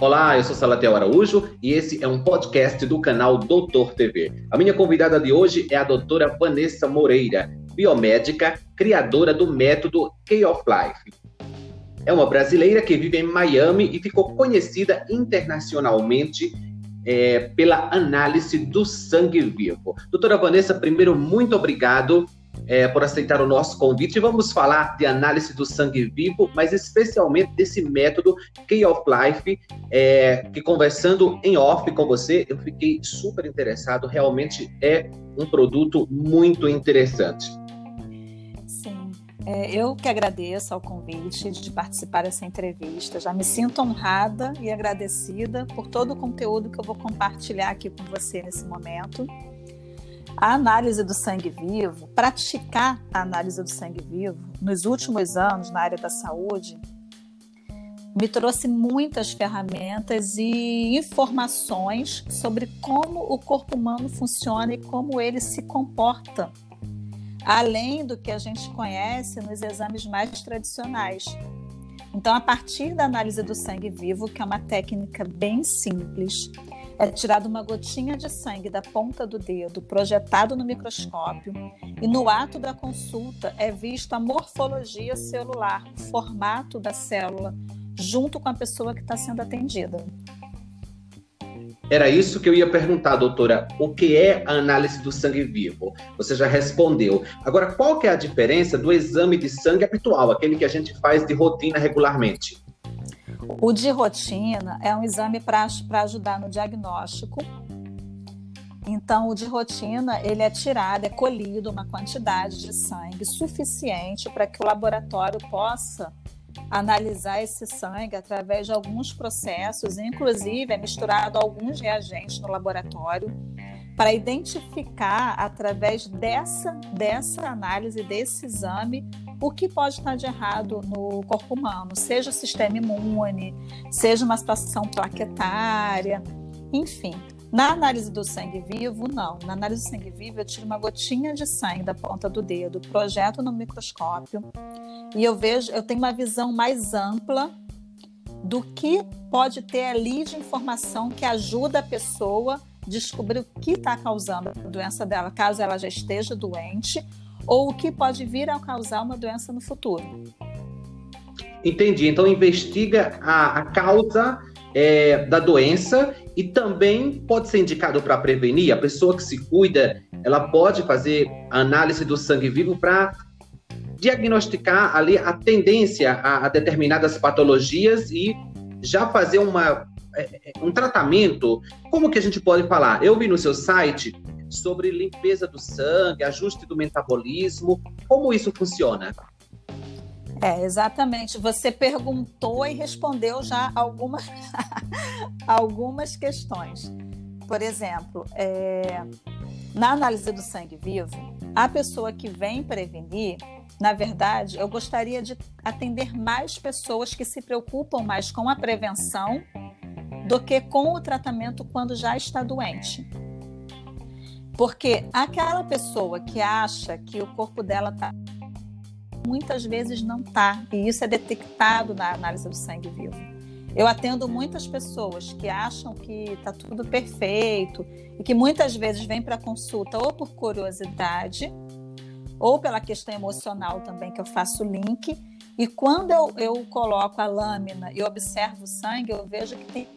Olá, eu sou Salatiel Araújo e esse é um podcast do canal Doutor TV. A minha convidada de hoje é a doutora Vanessa Moreira, biomédica, criadora do método Key of Life. É uma brasileira que vive em Miami e ficou conhecida internacionalmente é, pela análise do sangue vivo. Doutora Vanessa, primeiro, muito obrigado é, por aceitar o nosso convite. Vamos falar de análise do sangue vivo, mas especialmente desse método Key of Life, é, que conversando em off com você, eu fiquei super interessado. Realmente é um produto muito interessante. Sim, é, eu que agradeço ao convite de participar dessa entrevista. Já me sinto honrada e agradecida por todo o conteúdo que eu vou compartilhar aqui com você nesse momento. A análise do sangue vivo, praticar a análise do sangue vivo nos últimos anos na área da saúde, me trouxe muitas ferramentas e informações sobre como o corpo humano funciona e como ele se comporta, além do que a gente conhece nos exames mais tradicionais. Então, a partir da análise do sangue vivo, que é uma técnica bem simples, é tirada uma gotinha de sangue da ponta do dedo, projetado no microscópio, e no ato da consulta é vista a morfologia celular, o formato da célula, junto com a pessoa que está sendo atendida. Era isso que eu ia perguntar, doutora. O que é a análise do sangue vivo? Você já respondeu. Agora, qual que é a diferença do exame de sangue habitual, aquele que a gente faz de rotina regularmente? O de rotina é um exame para ajudar no diagnóstico. Então, o de rotina, ele é tirado, é colhido uma quantidade de sangue suficiente para que o laboratório possa analisar esse sangue através de alguns processos, inclusive é misturado alguns reagentes no laboratório para identificar através dessa dessa análise desse exame o que pode estar de errado no corpo humano, seja o sistema imune, seja uma situação plaquetária, enfim. Na análise do sangue vivo, não. Na análise do sangue vivo, eu tiro uma gotinha de sangue da ponta do dedo, projeto no microscópio e eu vejo, eu tenho uma visão mais ampla do que pode ter ali de informação que ajuda a pessoa a descobrir o que está causando a doença dela, caso ela já esteja doente, ou o que pode vir a causar uma doença no futuro. Entendi. Então, investiga a, a causa é, da doença e também pode ser indicado para prevenir. A pessoa que se cuida, ela pode fazer análise do sangue vivo para diagnosticar ali a tendência a, a, determinadas patologias e já fazer uma, é, é, um tratamento. Como que a gente pode falar? Eu vi no seu site sobre limpeza do sangue, ajuste do metabolismo. Como isso funciona? É, exatamente. Você perguntou e respondeu já algumas, algumas questões. Por exemplo, é, na análise do sangue vivo, a pessoa que vem prevenir, na verdade, eu gostaria de atender mais pessoas que se preocupam mais com a prevenção do que com o tratamento quando já está doente. Porque aquela pessoa que acha que o corpo dela está muitas vezes não está, e isso é detectado na análise do sangue vivo. Eu atendo muitas pessoas que acham que está tudo perfeito e que muitas vezes vêm para consulta ou por curiosidade ou pela questão emocional também, que eu faço link. E quando eu, eu coloco a lâmina e observo o sangue, eu vejo que tem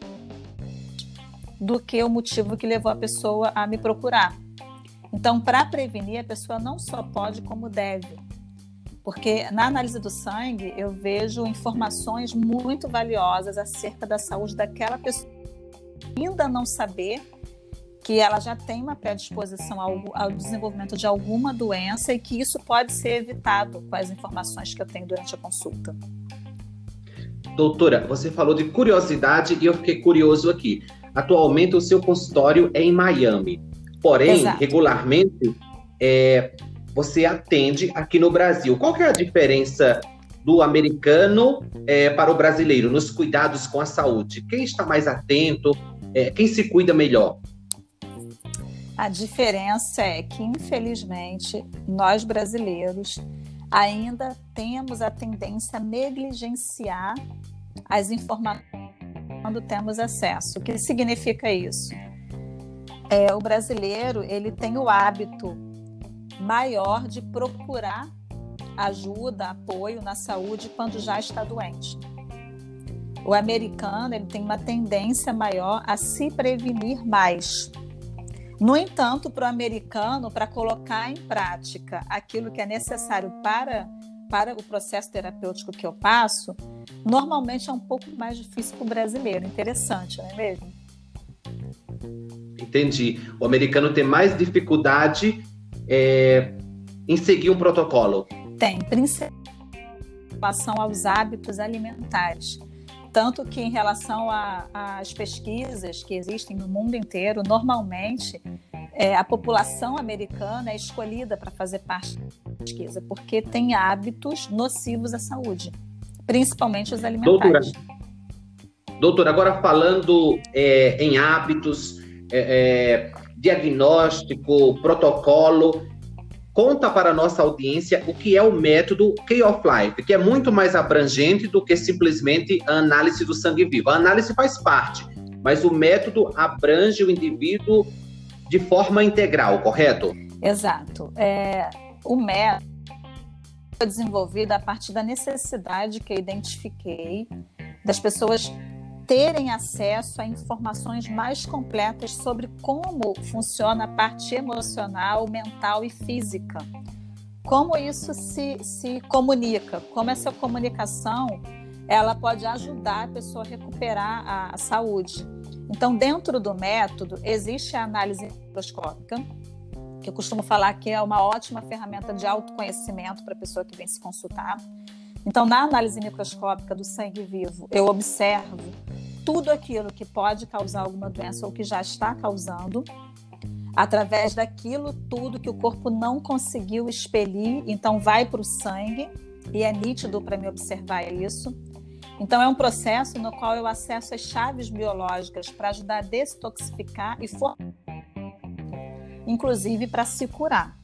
do que o motivo que levou a pessoa a me procurar. Então, para prevenir, a pessoa não só pode, como deve. Porque na análise do sangue, eu vejo informações muito valiosas acerca da saúde daquela pessoa. Ainda não saber que ela já tem uma predisposição ao, ao, desenvolvimento de alguma doença e que isso pode ser evitado com as informações que eu tenho durante a consulta. Doutora, você falou de curiosidade e eu fiquei curioso aqui. Atualmente o seu consultório é em Miami. Porém, Exato. regularmente, é, você atende aqui no Brasil. Qual é a diferença do americano é, para o brasileiro nos cuidados com a saúde? Quem está mais atento? É, quem se cuida melhor? A diferença é que, infelizmente, nós brasileiros ainda temos a tendência a negligenciar as informações quando temos acesso. O que significa isso? É, o brasileiro ele tem o hábito maior de procurar ajuda, apoio na saúde quando já está doente. O americano ele tem uma tendência maior a se prevenir mais. No entanto, para o americano, para colocar em prática aquilo que é necessário para, para o processo terapêutico que eu passo, normalmente é um pouco mais difícil para o brasileiro. Interessante, não é mesmo? Entendi. O americano tem mais dificuldade é, em seguir um protocolo. Tem, principalmente em relação aos hábitos alimentares. Tanto que, em relação às pesquisas que existem no mundo inteiro, normalmente é, a população americana é escolhida para fazer parte da pesquisa, porque tem hábitos nocivos à saúde, principalmente os alimentares. Doutora, doutora agora falando é, em hábitos, é, é diagnóstico, protocolo, conta para a nossa audiência o que é o método Key of Life, que é muito mais abrangente do que simplesmente a análise do sangue vivo. A análise faz parte, mas o método abrange o indivíduo de forma integral, correto? Exato. É, o método foi desenvolvido a partir da necessidade que eu identifiquei das pessoas terem acesso a informações mais completas sobre como funciona a parte emocional, mental e física. Como isso se, se comunica, como essa comunicação ela pode ajudar a pessoa a recuperar a, a saúde. Então, dentro do método, existe a análise microscópica, que eu costumo falar que é uma ótima ferramenta de autoconhecimento para a pessoa que vem se consultar. Então, na análise microscópica do sangue vivo, eu observo tudo aquilo que pode causar alguma doença ou que já está causando, através daquilo tudo que o corpo não conseguiu expelir, então vai para o sangue, e é nítido para me observar isso. Então, é um processo no qual eu acesso as chaves biológicas para ajudar a detoxificar e formar, inclusive para se curar.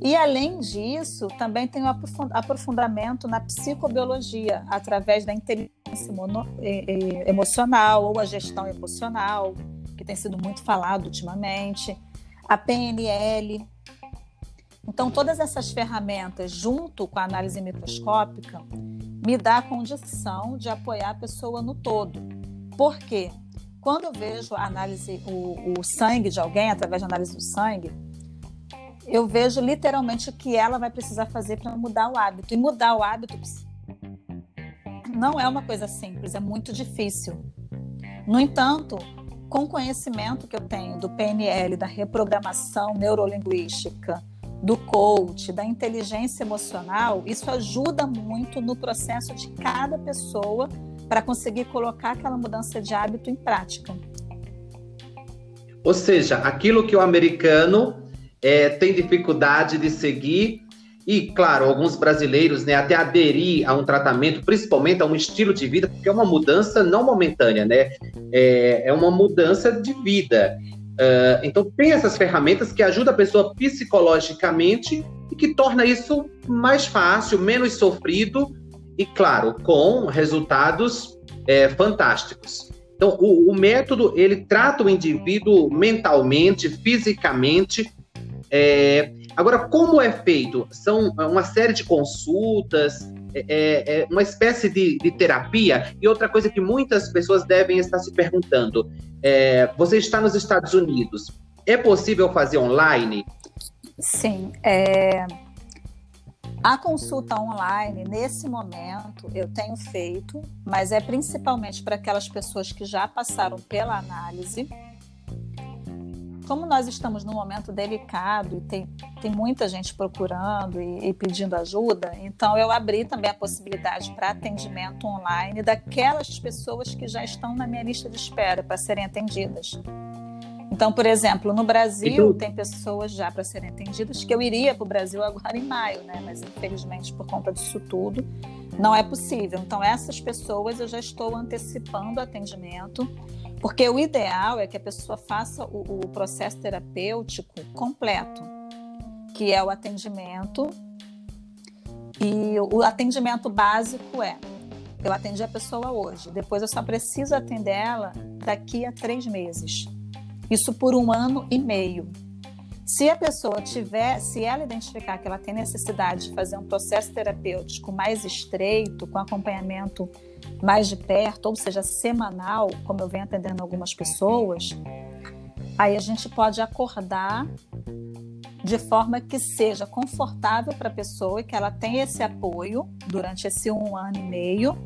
E além disso, também tem o aprofundamento na psicobiologia, através da inteligência emocional ou a gestão emocional, que tem sido muito falado ultimamente, a PNL. Então, todas essas ferramentas, junto com a análise microscópica, me dá a condição de apoiar a pessoa no todo. Por quê? Quando eu vejo a análise, o, o sangue de alguém, através da análise do sangue, eu vejo literalmente o que ela vai precisar fazer para mudar o hábito. E mudar o hábito não é uma coisa simples, é muito difícil. No entanto, com o conhecimento que eu tenho do PNL, da reprogramação neurolinguística, do coach, da inteligência emocional, isso ajuda muito no processo de cada pessoa para conseguir colocar aquela mudança de hábito em prática. Ou seja, aquilo que o americano é, tem dificuldade de seguir e, claro, alguns brasileiros né, até aderir a um tratamento, principalmente a um estilo de vida, porque é uma mudança não momentânea, né? É, é uma mudança de vida. Uh, então, tem essas ferramentas que ajudam a pessoa psicologicamente e que torna isso mais fácil, menos sofrido e, claro, com resultados é, fantásticos. Então, o, o método, ele trata o indivíduo mentalmente, fisicamente, é, agora, como é feito? São uma série de consultas, é, é, é, uma espécie de, de, terapia. E outra coisa que muitas pessoas devem estar se perguntando: é, você está nos Estados Unidos, é possível fazer online? Sim. É... A consulta online, nesse momento, eu tenho feito, mas é principalmente para aquelas pessoas que já passaram pela análise como nós estamos num momento delicado e tem, tem muita gente procurando e, e pedindo ajuda, então eu abri também a possibilidade para atendimento online daquelas pessoas que já estão na minha lista de espera para serem atendidas. Então, por exemplo, no Brasil tem pessoas já para serem atendidas que eu iria para o Brasil agora em maio, né? Mas infelizmente por conta disso tudo não é possível. Então essas pessoas eu já estou antecipando o atendimento porque o ideal é que a pessoa faça o, o processo terapêutico completo, que é o atendimento. E o atendimento básico é eu atendi a pessoa hoje, depois eu só preciso atender ela daqui a três meses. Isso por um ano e meio. Se a pessoa tiver, se ela identificar que ela tem necessidade de fazer um processo terapêutico mais estreito, com acompanhamento mais de perto, ou seja, semanal, como eu venho atendendo algumas pessoas, aí a gente pode acordar de forma que seja confortável para a pessoa e que ela tenha esse apoio durante esse um ano e meio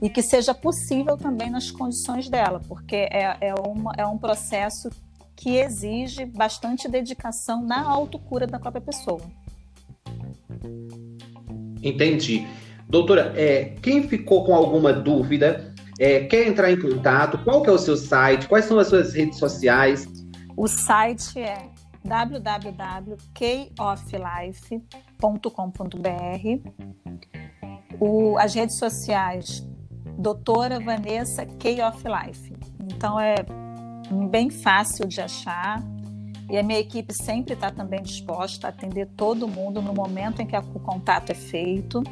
e que seja possível também nas condições dela, porque é, é, uma, é um processo que exige bastante dedicação na autocura da própria pessoa. Entendi. Doutora, é, quem ficou com alguma dúvida, é, quer entrar em contato, qual que é o seu site, quais são as suas redes sociais? O site é www.kofflife.com.br. As redes sociais, doutora Vanessa K of Life. Então é bem fácil de achar. E a minha equipe sempre está também disposta a atender todo mundo no momento em que o contato é feito.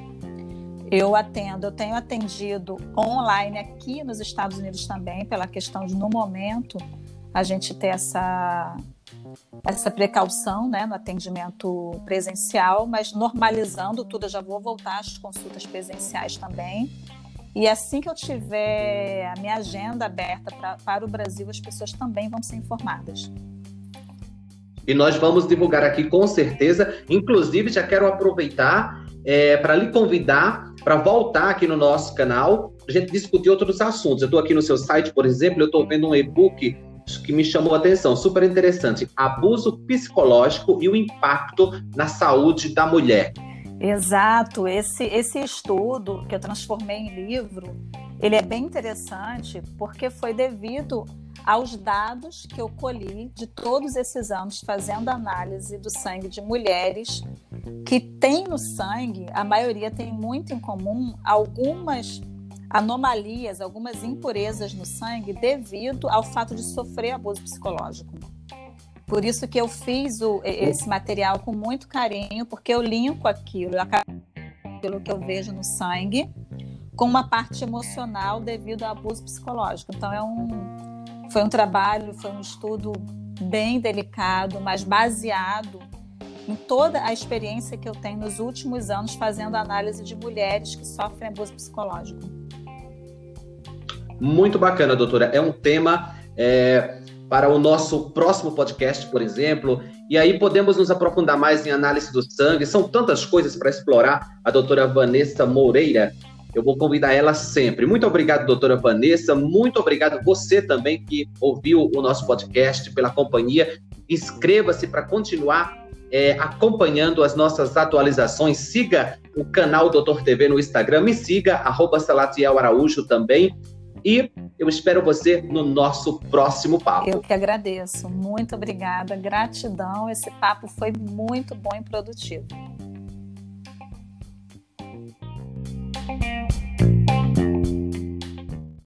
Eu atendo, eu tenho atendido online aqui nos Estados Unidos também, pela questão de, no momento, a gente ter essa, essa precaução né, no atendimento presencial, mas normalizando tudo, eu já vou voltar às consultas presenciais também. E assim que eu tiver a minha agenda aberta pra, para o Brasil, as pessoas também vão ser informadas. E nós vamos divulgar aqui com certeza. Inclusive, já quero aproveitar é, para lhe convidar para voltar aqui no nosso canal, a gente discutir outros assuntos. Eu estou aqui no seu site, por exemplo, eu estou vendo um e-book que me chamou a atenção, super interessante: abuso psicológico e o impacto na saúde da mulher. Exato, esse, esse estudo que eu transformei em livro, ele é bem interessante porque foi devido aos dados que eu colhi de todos esses anos fazendo análise do sangue de mulheres que têm no sangue, a maioria tem muito em comum algumas anomalias, algumas impurezas no sangue devido ao fato de sofrer abuso psicológico. Por isso que eu fiz o, esse material com muito carinho, porque eu linko aquilo, aquilo que eu vejo no sangue, com uma parte emocional devido ao abuso psicológico. Então é um, foi um trabalho, foi um estudo bem delicado, mas baseado em toda a experiência que eu tenho nos últimos anos fazendo análise de mulheres que sofrem abuso psicológico. Muito bacana, doutora. É um tema é, para o nosso próximo podcast, por exemplo. E aí podemos nos aprofundar mais em análise do sangue. São tantas coisas para explorar. A doutora Vanessa Moreira, eu vou convidar ela sempre. Muito obrigado, doutora Vanessa. Muito obrigado você também que ouviu o nosso podcast pela companhia. Inscreva-se para continuar é, acompanhando as nossas atualizações. Siga o canal Doutor TV no Instagram. Me siga, Salatiel Araújo também. E eu espero você no nosso próximo papo. Eu que agradeço. Muito obrigada. Gratidão. Esse papo foi muito bom e produtivo.